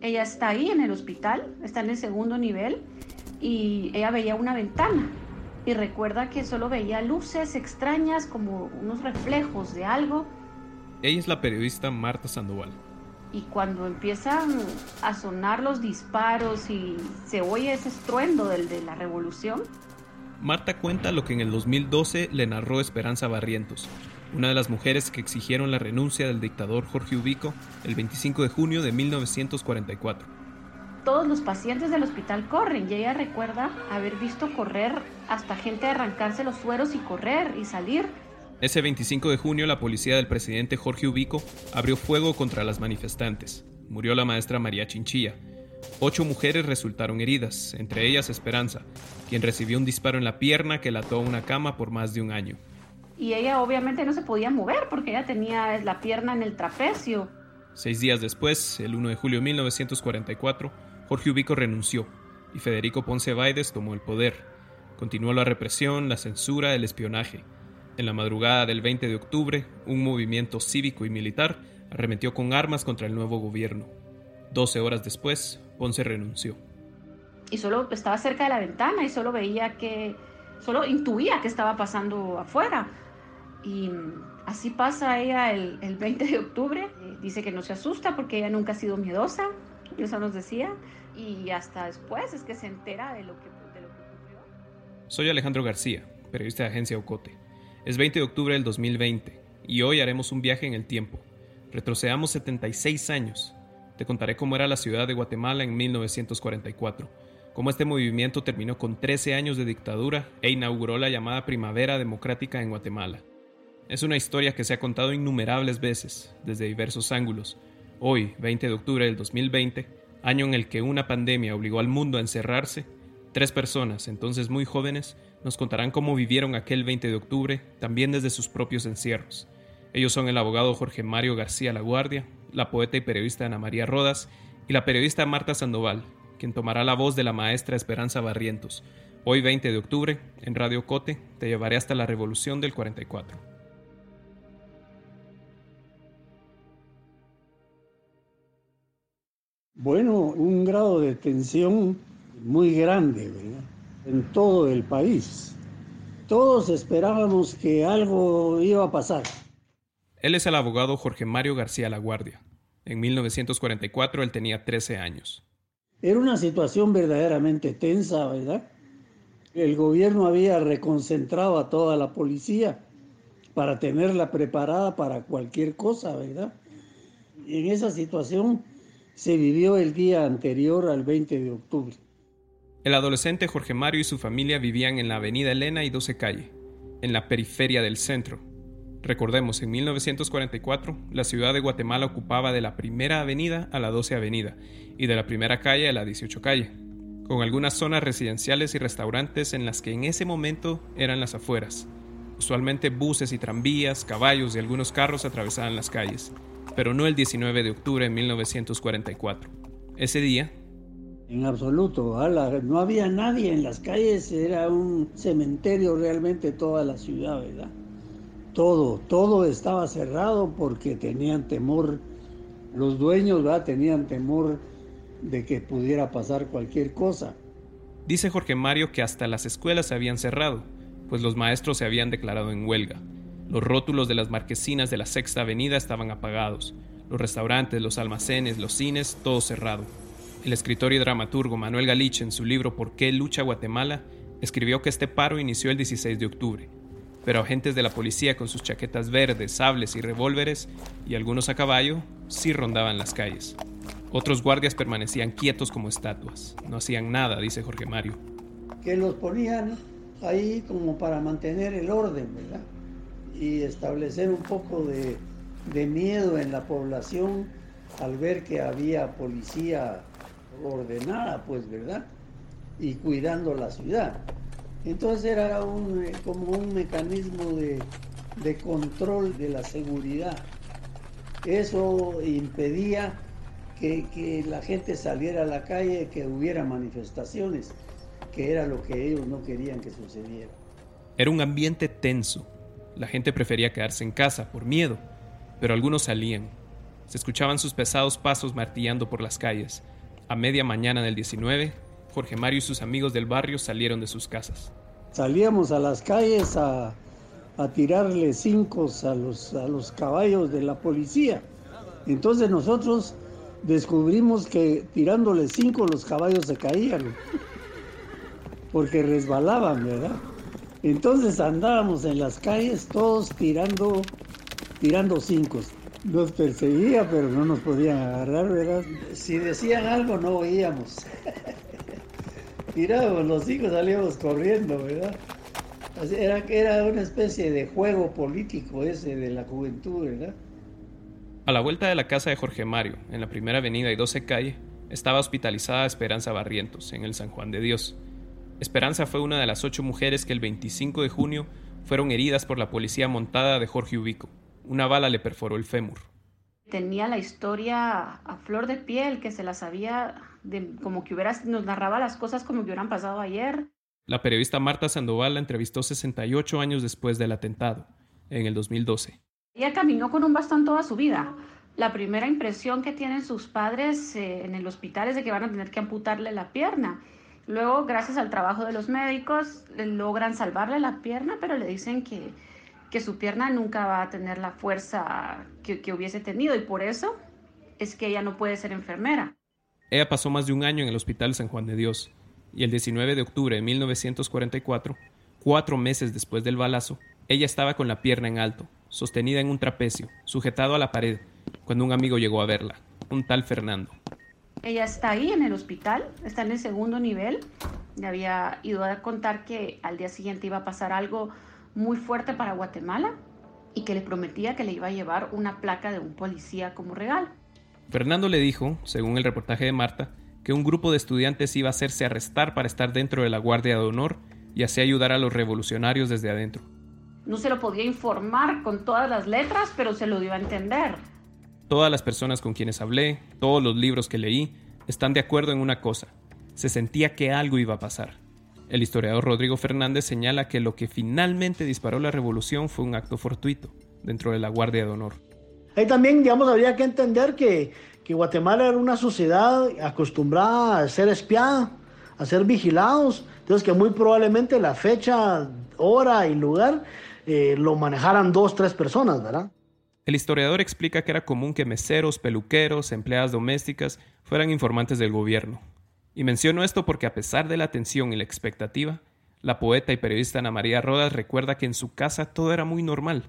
ella está ahí en el hospital, está en el segundo nivel, y ella veía una ventana y recuerda que solo veía luces extrañas como unos reflejos de algo. Ella es la periodista Marta Sandoval. Y cuando empiezan a sonar los disparos y se oye ese estruendo del de la revolución. Marta cuenta lo que en el 2012 le narró Esperanza Barrientos, una de las mujeres que exigieron la renuncia del dictador Jorge Ubico el 25 de junio de 1944. Todos los pacientes del hospital corren y ella recuerda haber visto correr hasta gente arrancarse los sueros y correr y salir. Ese 25 de junio la policía del presidente Jorge Ubico abrió fuego contra las manifestantes. Murió la maestra María Chinchilla. Ocho mujeres resultaron heridas, entre ellas Esperanza, quien recibió un disparo en la pierna que la ató a una cama por más de un año y ella obviamente no se podía mover porque ella tenía la pierna en el trapecio. Seis días después, el 1 de julio de 1944, Jorge Ubico renunció y Federico Ponce Baides tomó el poder. Continuó la represión, la censura, el espionaje. En la madrugada del 20 de octubre, un movimiento cívico y militar arremetió con armas contra el nuevo gobierno. Doce horas después, Ponce renunció. Y solo estaba cerca de la ventana y solo veía que, solo intuía que estaba pasando afuera y así pasa ella el, el 20 de octubre. Eh, dice que no se asusta porque ella nunca ha sido miedosa, eso nos decía. Y hasta después es que se entera de lo que, de lo que ocurrió. Soy Alejandro García, periodista de Agencia Ocote. Es 20 de octubre del 2020 y hoy haremos un viaje en el tiempo. Retrocedamos 76 años. Te contaré cómo era la ciudad de Guatemala en 1944, cómo este movimiento terminó con 13 años de dictadura e inauguró la llamada Primavera Democrática en Guatemala. Es una historia que se ha contado innumerables veces, desde diversos ángulos. Hoy, 20 de octubre del 2020, año en el que una pandemia obligó al mundo a encerrarse, tres personas, entonces muy jóvenes, nos contarán cómo vivieron aquel 20 de octubre, también desde sus propios encierros. Ellos son el abogado Jorge Mario García Laguardia, la poeta y periodista Ana María Rodas y la periodista Marta Sandoval, quien tomará la voz de la maestra Esperanza Barrientos. Hoy 20 de octubre, en Radio Cote, te llevaré hasta la revolución del 44. Bueno, un grado de tensión muy grande en todo el país. Todos esperábamos que algo iba a pasar. Él es el abogado Jorge Mario García Laguardia. En 1944 él tenía 13 años. Era una situación verdaderamente tensa, ¿verdad? El gobierno había reconcentrado a toda la policía para tenerla preparada para cualquier cosa, ¿verdad? Y en esa situación se vivió el día anterior al 20 de octubre. El adolescente Jorge Mario y su familia vivían en la avenida Elena y 12 Calle, en la periferia del centro. Recordemos, en 1944, la ciudad de Guatemala ocupaba de la primera avenida a la 12 avenida y de la primera calle a la 18 calle, con algunas zonas residenciales y restaurantes en las que en ese momento eran las afueras. Usualmente buses y tranvías, caballos y algunos carros atravesaban las calles pero no el 19 de octubre de 1944. Ese día... En absoluto, no había nadie en las calles, era un cementerio realmente toda la ciudad, ¿verdad? Todo, todo estaba cerrado porque tenían temor, los dueños ¿verdad? tenían temor de que pudiera pasar cualquier cosa. Dice Jorge Mario que hasta las escuelas se habían cerrado, pues los maestros se habían declarado en huelga. Los rótulos de las marquesinas de la Sexta Avenida estaban apagados, los restaurantes, los almacenes, los cines, todo cerrado. El escritor y dramaturgo Manuel Galich en su libro ¿Por qué lucha Guatemala? escribió que este paro inició el 16 de octubre, pero agentes de la policía con sus chaquetas verdes, sables y revólveres, y algunos a caballo, sí rondaban las calles. Otros guardias permanecían quietos como estatuas, no hacían nada, dice Jorge Mario. Que los ponían ahí como para mantener el orden, ¿verdad? Y establecer un poco de, miedo en la población al ver que había policía ordenada, pues, ¿verdad? y cuidando la ciudad. Entonces era eh, como un mecanismo de, de control de la seguridad. Eso impedía que, que, la gente saliera a la calle, que hubiera manifestaciones, que era lo que ellos no querían que sucediera. Era un ambiente tenso. La gente prefería quedarse en casa por miedo, pero algunos salían. Se escuchaban sus pesados pasos martillando por las calles. A media mañana del 19, Jorge Mario y sus amigos del barrio salieron de sus casas. Salíamos a las calles a, a tirarle cinco a los, a los caballos de la policía. Entonces nosotros descubrimos que tirándole cinco los caballos se caían, porque resbalaban, ¿verdad? Entonces andábamos en las calles todos tirando, tirando cinco. Nos perseguía, pero no nos podían agarrar, ¿verdad? Si decían algo no oíamos. Tirábamos los cinco, salíamos corriendo, ¿verdad? Era, era una especie de juego político ese de la juventud, ¿verdad? A la vuelta de la casa de Jorge Mario, en la primera avenida y 12 calle, estaba hospitalizada Esperanza Barrientos, en el San Juan de Dios. Esperanza fue una de las ocho mujeres que el 25 de junio fueron heridas por la policía montada de Jorge Ubico. Una bala le perforó el fémur. Tenía la historia a flor de piel, que se la sabía de, como que hubiera, nos narraba las cosas como que hubieran pasado ayer. La periodista Marta Sandoval la entrevistó 68 años después del atentado, en el 2012. Ella caminó con un bastón toda su vida. La primera impresión que tienen sus padres eh, en el hospital es de que van a tener que amputarle la pierna. Luego, gracias al trabajo de los médicos, logran salvarle la pierna, pero le dicen que, que su pierna nunca va a tener la fuerza que, que hubiese tenido y por eso es que ella no puede ser enfermera. Ella pasó más de un año en el Hospital San Juan de Dios y el 19 de octubre de 1944, cuatro meses después del balazo, ella estaba con la pierna en alto, sostenida en un trapecio, sujetado a la pared, cuando un amigo llegó a verla, un tal Fernando. Ella está ahí en el hospital, está en el segundo nivel. Le había ido a contar que al día siguiente iba a pasar algo muy fuerte para Guatemala y que le prometía que le iba a llevar una placa de un policía como regalo. Fernando le dijo, según el reportaje de Marta, que un grupo de estudiantes iba a hacerse arrestar para estar dentro de la Guardia de Honor y así ayudar a los revolucionarios desde adentro. No se lo podía informar con todas las letras, pero se lo dio a entender. Todas las personas con quienes hablé, todos los libros que leí, están de acuerdo en una cosa. Se sentía que algo iba a pasar. El historiador Rodrigo Fernández señala que lo que finalmente disparó la revolución fue un acto fortuito dentro de la Guardia de Honor. Ahí también, digamos, habría que entender que Guatemala era una sociedad acostumbrada a ser espiada, a ser vigilados, entonces que muy probablemente la fecha, hora y lugar eh, lo manejaran dos, tres personas, ¿verdad? El historiador explica que era común que meseros, peluqueros, empleadas domésticas fueran informantes del gobierno. Y menciono esto porque a pesar de la tensión y la expectativa, la poeta y periodista Ana María Rodas recuerda que en su casa todo era muy normal.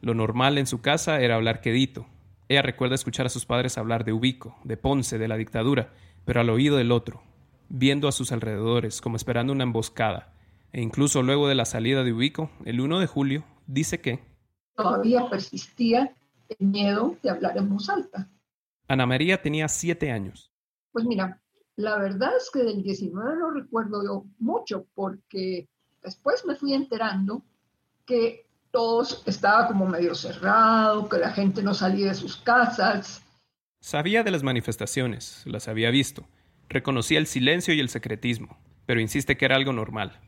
Lo normal en su casa era hablar quedito, ella recuerda escuchar a sus padres hablar de Ubico, de Ponce, de la dictadura, pero al oído del otro, viendo a sus alrededores como esperando una emboscada, e incluso luego de la salida de Ubico, el 1 de julio, dice que todavía persistía el miedo de hablar en voz alta. Ana María tenía siete años. Pues mira, la verdad es que del 19 no recuerdo yo mucho porque después me fui enterando que todo estaba como medio cerrado, que la gente no salía de sus casas. Sabía de las manifestaciones, las había visto, reconocía el silencio y el secretismo, pero insiste que era algo normal.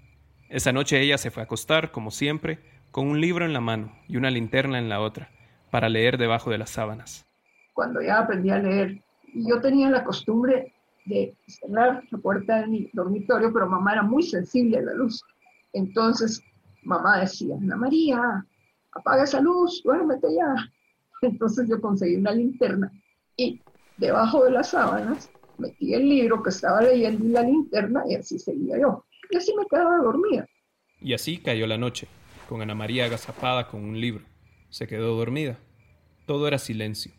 Esa noche ella se fue a acostar, como siempre, con un libro en la mano y una linterna en la otra, para leer debajo de las sábanas. Cuando ya aprendí a leer, yo tenía la costumbre de cerrar la puerta de mi dormitorio, pero mamá era muy sensible a la luz. Entonces mamá decía, Ana María, apaga esa luz, duérmete ya. Entonces yo conseguí una linterna y debajo de las sábanas metí el libro que estaba leyendo y la linterna y así seguía yo. Y así me quedaba dormida. Y así cayó la noche, con Ana María agazapada con un libro. Se quedó dormida. Todo era silencio.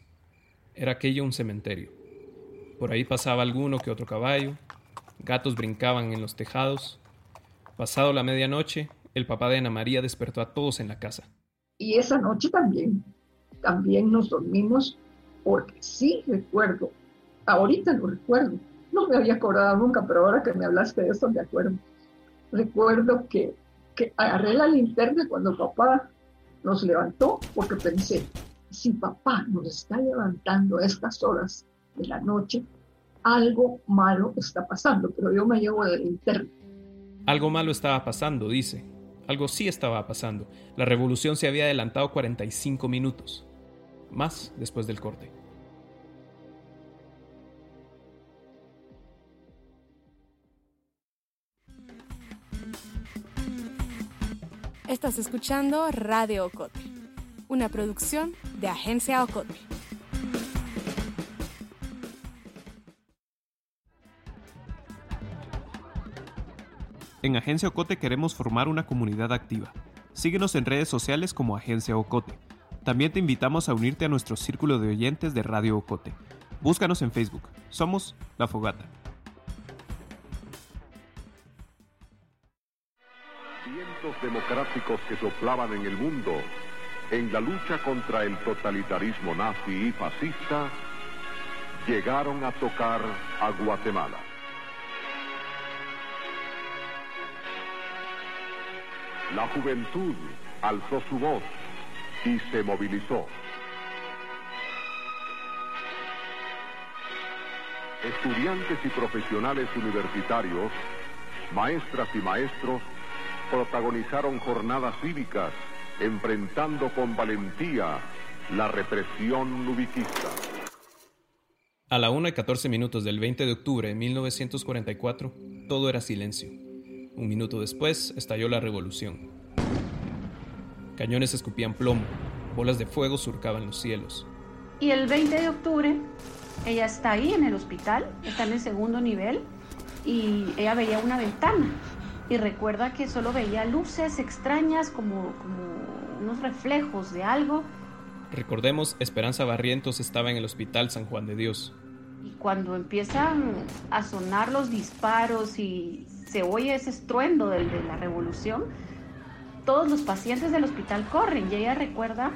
Era aquello un cementerio. Por ahí pasaba alguno que otro caballo, gatos brincaban en los tejados. Pasado la medianoche, el papá de Ana María despertó a todos en la casa. Y esa noche también, también nos dormimos porque sí recuerdo, ahorita lo recuerdo, No me había acordado nunca, pero ahora que me hablaste de eso, me acuerdo. Recuerdo que, que agarré la linterna cuando papá nos levantó, porque pensé, si papá nos está levantando a estas horas de la noche, algo malo está pasando, pero yo me llevo de linterna. Algo malo estaba pasando, dice. Algo sí estaba pasando. La revolución se había adelantado 45 minutos. Más después del corte. Estás escuchando Radio Ocote, una producción de Agencia Ocote. En Agencia Ocote queremos formar una comunidad activa. Síguenos en redes sociales como Agencia Ocote. También te invitamos a unirte a nuestro círculo de oyentes de Radio Ocote. Búscanos en Facebook. Somos La Fogata. Democráticos que soplaban en el mundo en la lucha contra el totalitarismo nazi y fascista llegaron a tocar a Guatemala. La juventud alzó su voz y se movilizó. Estudiantes y profesionales universitarios, maestras y maestros, protagonizaron jornadas cívicas enfrentando con valentía la represión nubiquista. A la 1 y 14 minutos del 20 de octubre de 1944, todo era silencio. Un minuto después estalló la revolución. Cañones escupían plomo, bolas de fuego surcaban los cielos. Y el 20 de octubre, ella está ahí en el hospital, está en el segundo nivel, y ella veía una ventana. Y recuerda que solo veía luces extrañas, como, como unos reflejos de algo. Recordemos, Esperanza Barrientos estaba en el Hospital San Juan de Dios. Y cuando empiezan a sonar los disparos y se oye ese estruendo de, de la revolución, todos los pacientes del hospital corren y ella recuerda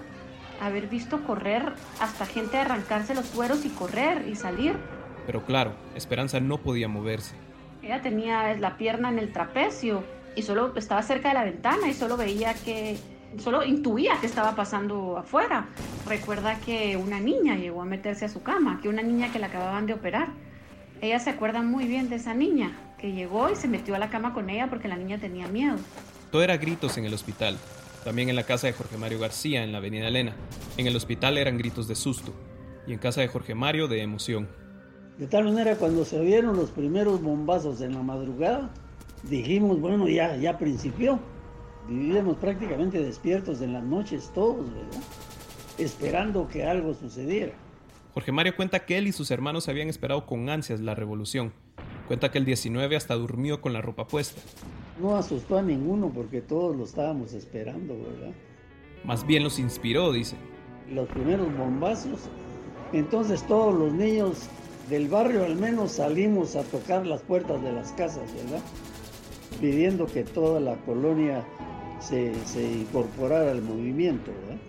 haber visto correr hasta gente arrancarse los sueros y correr y salir. Pero claro, Esperanza no podía moverse. Ella tenía la pierna en el trapecio y solo estaba cerca de la ventana y solo veía que, solo intuía que estaba pasando afuera. Recuerda que una niña llegó a meterse a su cama, que una niña que la acababan de operar. Ella se acuerda muy bien de esa niña, que llegó y se metió a la cama con ella porque la niña tenía miedo. Todo era gritos en el hospital, también en la casa de Jorge Mario García, en la avenida Elena. En el hospital eran gritos de susto, y en casa de Jorge Mario de emoción. De tal manera, cuando se vieron los primeros bombazos en la madrugada, dijimos, bueno, ya, ya principió. Vivíamos prácticamente despiertos en las noches todos, ¿verdad? Esperando que algo sucediera. Jorge Mario cuenta que él y sus hermanos habían esperado con ansias la revolución. Cuenta que el 19 hasta durmió con la ropa puesta. No asustó a ninguno porque todos lo estábamos esperando, ¿verdad? Más bien los inspiró, dice. Los primeros bombazos. Entonces todos los niños del barrio al menos salimos a tocar las puertas de las casas, ¿verdad? Pidiendo que toda la colonia se, se incorporara al movimiento, ¿verdad?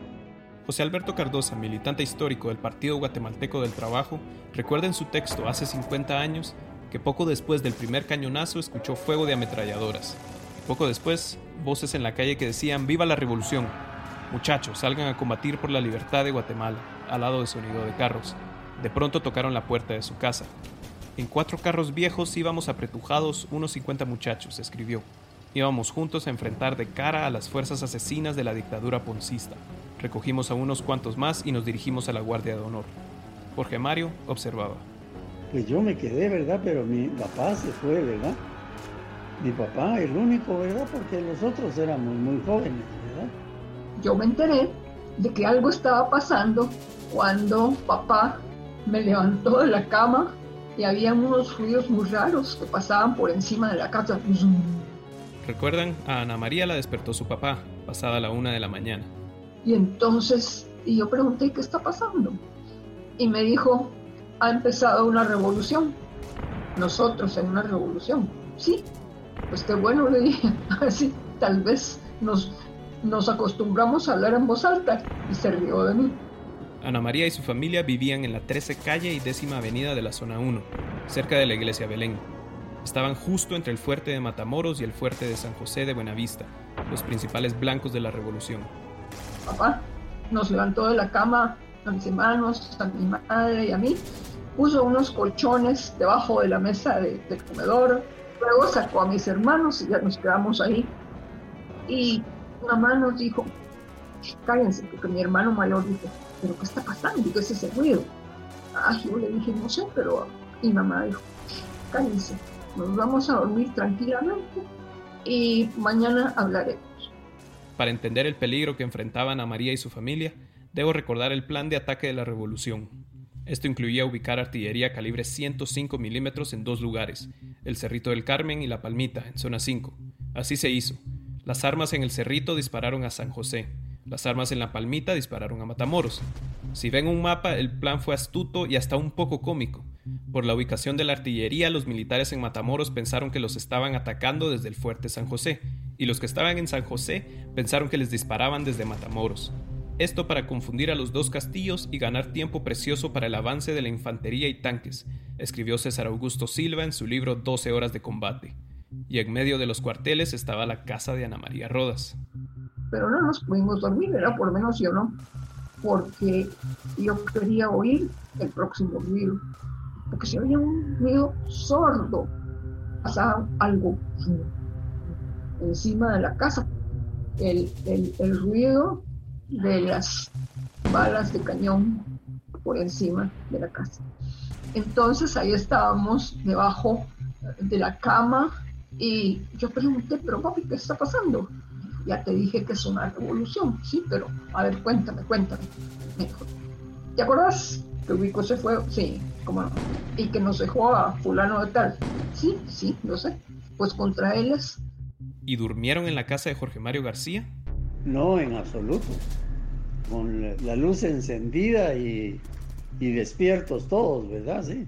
José Alberto Cardosa, militante histórico del Partido Guatemalteco del Trabajo, recuerda en su texto hace 50 años que poco después del primer cañonazo escuchó fuego de ametralladoras. Poco después, voces en la calle que decían ¡Viva la revolución! Muchachos, salgan a combatir por la libertad de Guatemala, al lado de sonido de carros. De pronto tocaron la puerta de su casa. En cuatro carros viejos íbamos apretujados unos 50 muchachos, escribió. Íbamos juntos a enfrentar de cara a las fuerzas asesinas de la dictadura poncista. Recogimos a unos cuantos más y nos dirigimos a la Guardia de Honor. Jorge Mario observaba. Pues yo me quedé, ¿verdad? Pero mi papá se fue, ¿verdad? Mi papá, el único, ¿verdad? Porque los otros éramos muy jóvenes, ¿verdad? Yo me enteré de que algo estaba pasando cuando papá me levantó de la cama y había unos ruidos muy raros que pasaban por encima de la casa. ¿Recuerdan? A Ana María la despertó su papá, pasada la una de la mañana. Y entonces, y yo pregunté, ¿qué está pasando? Y me dijo, ha empezado una revolución. Nosotros en una revolución. Sí, pues qué bueno, le dije. Así, tal vez nos, nos acostumbramos a hablar en voz alta. Y se rió de mí. Ana María y su familia vivían en la 13 calle y décima avenida de la zona 1. cerca de la iglesia Belén. Estaban justo entre el fuerte de Matamoros y el fuerte de San José de Buenavista, los principales blancos de la revolución. Papá nos levantó de la cama a mis hermanos, a mi madre y a mí, puso unos colchones debajo de la mesa del comedor, luego sacó a mis hermanos y ya nos quedamos ahí. Y mamá nos dijo, cállense, porque mi hermano mayor dijo, ¿pero qué está pasando? ¿Qué es ese ruido? Ah, yo le dije, no sé, pero mi mamá dijo, cállense, nos vamos a dormir tranquilamente y mañana hablaremos. Para entender el peligro que enfrentaban a María y su familia, debo recordar el plan de ataque de la revolución. Esto incluía ubicar artillería calibre 105 milímetros en dos lugares, el Cerrito del Carmen y La Palmita, en zona 5. Así se hizo. Las armas en el Cerrito dispararon a San José, las armas en La Palmita dispararon a Matamoros. Si ven un mapa, el plan fue astuto y hasta un poco cómico. Por la ubicación de la artillería, los militares en Matamoros pensaron que los estaban atacando desde el fuerte San José, y los que estaban en San José pensaron que les disparaban desde Matamoros. Esto para confundir a los dos castillos y ganar tiempo precioso para el avance de la infantería y tanques, escribió César Augusto Silva en su libro 12 horas de combate. Y en medio de los cuarteles estaba la casa de Ana María Rodas. Pero no nos pudimos dormir, era por menos yo no, porque yo quería oír el próximo ruido porque se oía un ruido sordo, pasaba algo encima de la casa, el, el, ruido de las balas de cañón por encima de la casa. Entonces ahí estábamos debajo de la cama y yo pregunté, pero papi, ¿qué está pasando? Ya te dije que es una revolución, sí, pero a ver, cuéntame, cuéntame. ¿Te acuerdas que Ubico se fue? Sí, y que nos dejó a fulano de tal. Sí, sí, lo sé. Pues contra ellos. ¿Y durmieron en la casa de Jorge Mario García? No, en absoluto. Con la luz encendida y, y despiertos todos, ¿verdad? Sí.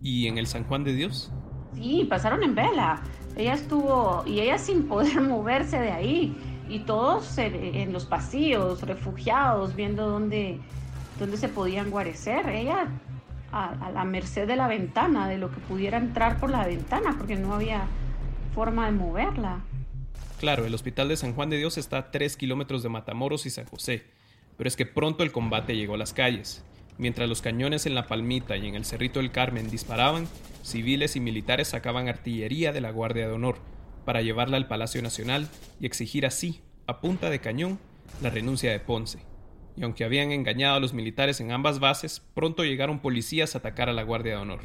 ¿Y en el San Juan de Dios? Sí, pasaron en vela. Ella estuvo, y ella sin poder moverse de ahí, y todos en, los pasillos, refugiados, viendo dónde, dónde se podían guarecer. Ella a, la merced de la ventana, de lo que pudiera entrar por la ventana, porque no había forma de moverla. Claro, el hospital de San Juan de Dios está a 3 kilómetros de Matamoros y San José, pero es que pronto el combate llegó a las calles. Mientras los cañones en La Palmita y en el Cerrito del Carmen disparaban, civiles y militares sacaban artillería de la Guardia de Honor para llevarla al Palacio Nacional y exigir así, a punta de cañón, la renuncia de Ponce y aunque habían engañado a los militares en ambas bases, pronto llegaron policías a atacar a la Guardia de Honor.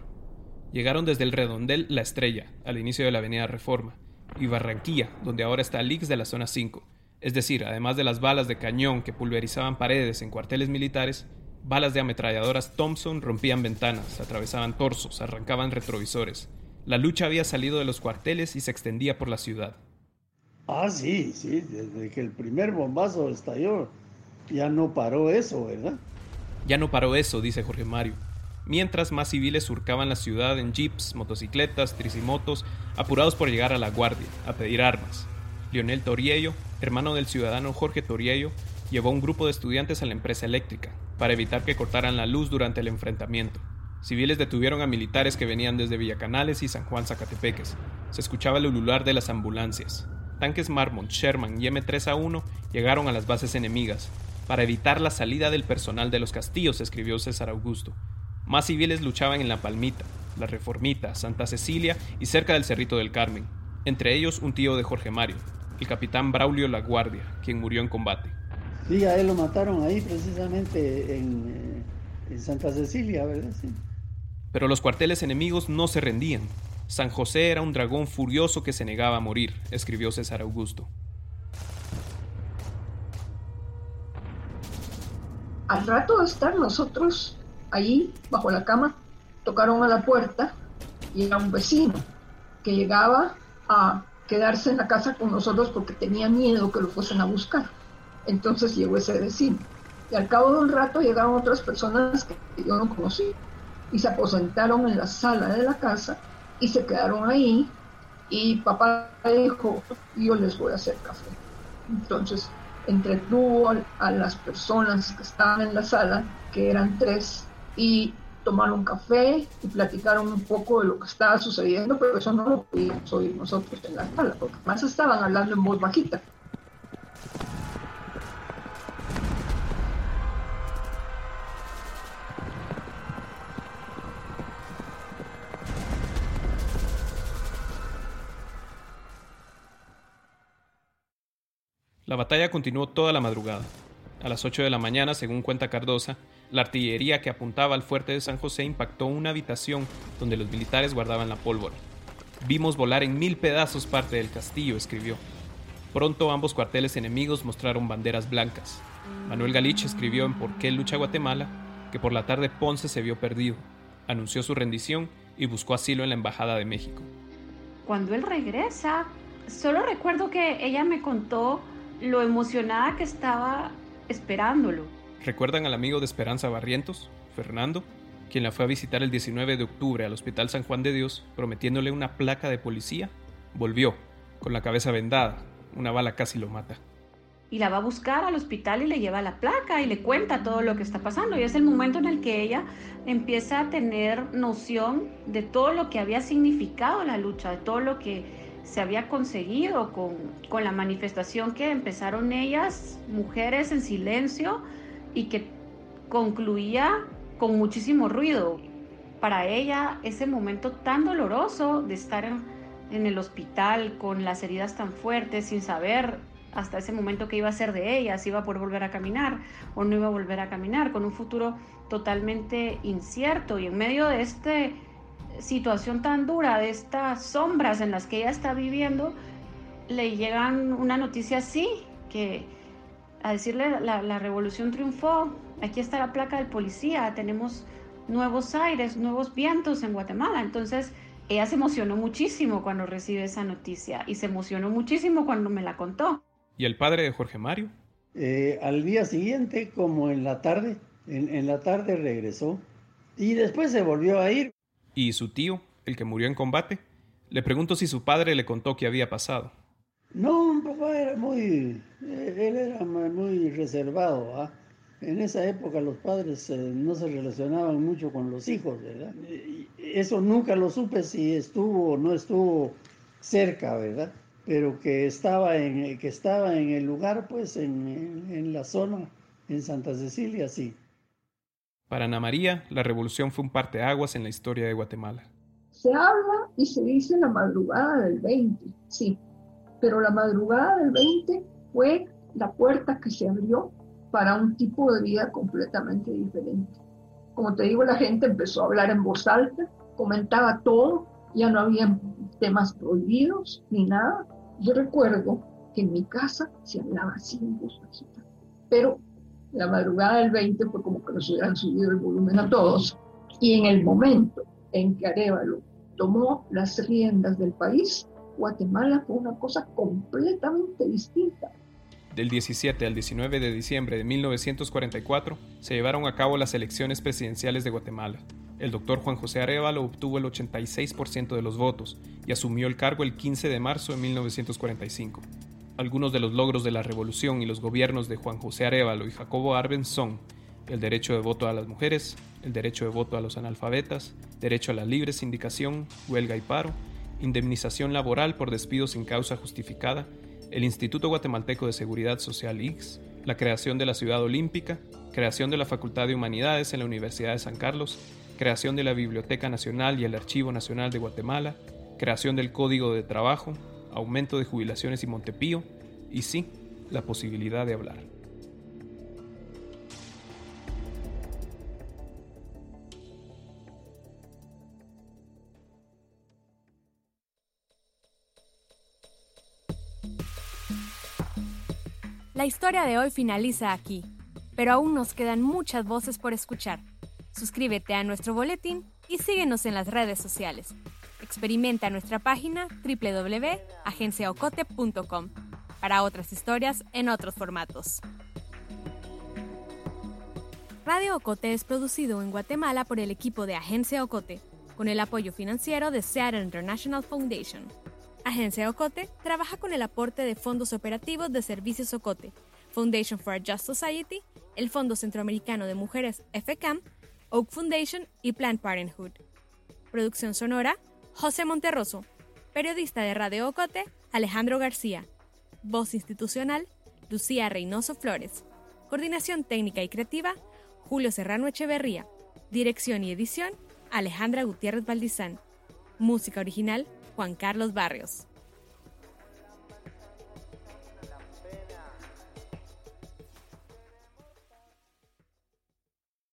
Llegaron desde el redondel La Estrella, al inicio de la Avenida Reforma, y Barranquilla, donde ahora está el de la zona 5. Es decir, además de las balas de cañón que pulverizaban paredes en cuarteles militares, balas de ametralladoras Thompson rompían ventanas, atravesaban torsos, arrancaban retrovisores. La lucha había salido de los cuarteles y se extendía por la ciudad. Ah, sí, sí, desde que el primer bombazo estalló, ya no paró eso, ¿verdad? Ya no paró eso, dice Jorge Mario. Mientras más civiles surcaban la ciudad en jeeps, motocicletas, tricimotos, apurados por llegar a la guardia, a pedir armas. Lionel Toriello, hermano del ciudadano Jorge Toriello, llevó un grupo de estudiantes a la empresa eléctrica, para evitar que cortaran la luz durante el enfrentamiento. Civiles detuvieron a militares que venían desde Villacanales y San Juan Zacatepeques. Se escuchaba el ulular de las ambulancias. Tanques Marmont, Sherman y M3A1 llegaron a las bases enemigas, para evitar la salida del personal de los castillos, escribió César Augusto. Más civiles luchaban en La Palmita, La Reformita, Santa Cecilia y cerca del Cerrito del Carmen, entre ellos un tío de Jorge Mario, el capitán Braulio La Guardia, quien murió en combate. Sí, a él lo mataron ahí precisamente en, eh, en Santa Cecilia, ¿verdad? Sí. Pero los cuarteles enemigos no se rendían. San José era un dragón furioso que se negaba a morir, escribió César Augusto. Al rato de estar nosotros allí, bajo la cama, tocaron a la puerta y era un vecino que llegaba a quedarse en la casa con nosotros porque tenía miedo que lo fuesen a buscar. Entonces llegó ese vecino. Y al cabo de un rato llegaron otras personas que yo no conocí y se aposentaron en la sala de la casa y se quedaron ahí y papá dijo, yo les voy a hacer café. Entonces entretuvo a las personas que estaban en la sala, que eran tres, y tomaron café y platicaron un poco de lo que estaba sucediendo, pero eso no lo pudimos oír nosotros en la sala, porque más estaban hablando en voz bajita. La batalla continuó toda la madrugada. A las 8 de la mañana, según cuenta Cardosa, la artillería que apuntaba al fuerte de San José impactó una habitación donde los militares guardaban la pólvora. Vimos volar en mil pedazos parte del castillo, escribió. Pronto ambos cuarteles enemigos mostraron banderas blancas. Manuel Galich escribió en Por qué lucha Guatemala que por la tarde Ponce se vio perdido, anunció su rendición y buscó asilo en la Embajada de México. Cuando él regresa, solo recuerdo que ella me contó lo emocionada que estaba esperándolo. ¿Recuerdan al amigo de Esperanza Barrientos, Fernando? Quien la fue a visitar el 19 de octubre al Hospital San Juan de Dios prometiéndole una placa de policía. Volvió, con la cabeza vendada, una bala casi lo mata. Y la va a buscar al hospital y le lleva la placa y le cuenta todo lo que está pasando. Y es el momento en el que ella empieza a tener noción de todo lo que había significado la lucha, de todo lo que se había conseguido con, con la manifestación que empezaron ellas, mujeres en silencio, y que concluía con muchísimo ruido. Para ella, ese momento tan doloroso de estar en, el hospital con las heridas tan fuertes, sin saber hasta ese momento qué iba a ser de ella, si iba a poder volver a caminar o no iba a volver a caminar, con un futuro totalmente incierto. Y en medio de esta situación tan dura, de estas sombras en las que ella está viviendo, le llegan una noticia así, que a decirle la, la revolución triunfó, aquí está la placa del policía, tenemos nuevos aires, nuevos vientos en Guatemala. Entonces, ella se emocionó muchísimo cuando recibe esa noticia y se emocionó muchísimo cuando me la contó. ¿Y el padre de Jorge Mario? Eh, al día siguiente, como en la tarde, en, en, la tarde regresó y después se volvió a ir. ¿Y su tío, el que murió en combate? Le pregunto si su padre le contó qué había pasado. No, mi papá era muy, él era muy reservado. ¿ah? En esa época los padres eh, no se relacionaban mucho con los hijos, ¿verdad? Eso nunca lo supe si estuvo o no estuvo cerca, ¿verdad? Pero que estaba en, que estaba en el lugar, pues en, en la zona, en Santa Cecilia, sí. Para Ana María, la revolución fue un parteaguas en la historia de Guatemala. Se habla y se dice la madrugada del 20, sí, pero la madrugada del 20 fue la puerta que se abrió para un tipo de vida completamente diferente. Como te digo, la gente empezó a hablar en voz alta, comentaba todo, ya no había temas prohibidos ni nada. Yo recuerdo que en mi casa se hablaba así en voz bajita, pero la madrugada del 20 fue como que nos hubieran subido el volumen a todos. Y en el momento en que Arevalo tomó las riendas del país, Guatemala fue una cosa completamente distinta. Del 17 al 19 de diciembre de 1944 se llevaron a cabo las elecciones presidenciales de Guatemala. El doctor Juan José Arevalo obtuvo el 86% de los votos y asumió el cargo el 15 de marzo de 1945. Algunos de los logros de la revolución y los gobiernos de Juan José Arevalo y Jacobo Arbenz son el derecho de voto a las mujeres, el derecho de voto a los analfabetas, derecho a la libre sindicación, huelga y paro, indemnización laboral por despido sin causa justificada, el Instituto Guatemalteco de Seguridad Social IX, la creación de la Ciudad Olímpica, creación de la Facultad de Humanidades en la Universidad de San Carlos, creación de la Biblioteca Nacional y el Archivo Nacional de Guatemala, creación del Código de Trabajo, aumento de jubilaciones y Montepío, y sí, la posibilidad de hablar. La historia de hoy finaliza aquí, pero aún nos quedan muchas voces por escuchar. Suscríbete a nuestro boletín y síguenos en las redes sociales. Experimenta nuestra página www.agenciaocote.com para otras historias en otros formatos. Radio Ocote es producido en Guatemala por el equipo de Agencia Ocote, con el apoyo financiero de Seattle International Foundation. Agencia Ocote trabaja con el aporte de fondos operativos de Servicios Ocote, Foundation for a Just Society, el Fondo Centroamericano de Mujeres FECAM, Oak Foundation y Planned Parenthood. Producción sonora, José Monterroso. Periodista de Radio Ocote, Alejandro García. Voz institucional, Lucía Reynoso Flores. Coordinación técnica y creativa, Julio Serrano Echeverría. Dirección y edición, Alejandra Gutiérrez Valdizán. Música original, Juan Carlos Barrios.